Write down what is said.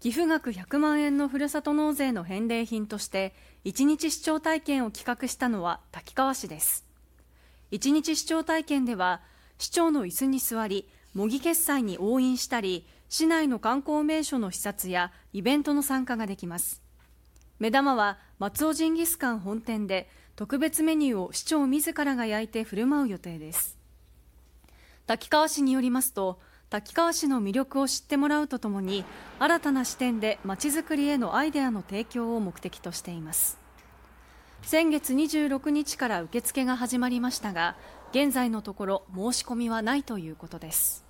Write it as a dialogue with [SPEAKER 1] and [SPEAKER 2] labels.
[SPEAKER 1] 寄付額100万円のふるさと納税の返礼品として一日視聴体験を企画したのは滝川市です。一日視聴体験では市長の椅子に座り模擬決済に押印したり市内の観光名所の視察やイベントの参加ができます。目玉は松尾ジンギスカン本店で特別メニューを市長自らが焼いて振る舞う予定です。滝川市によりますと滝川市の魅力を知ってもらうとともに新たな視点でまちづくりへのアイデアの提供を目的としています。先月26日から受付が始まりましたが現在のところ申し込みはないということです。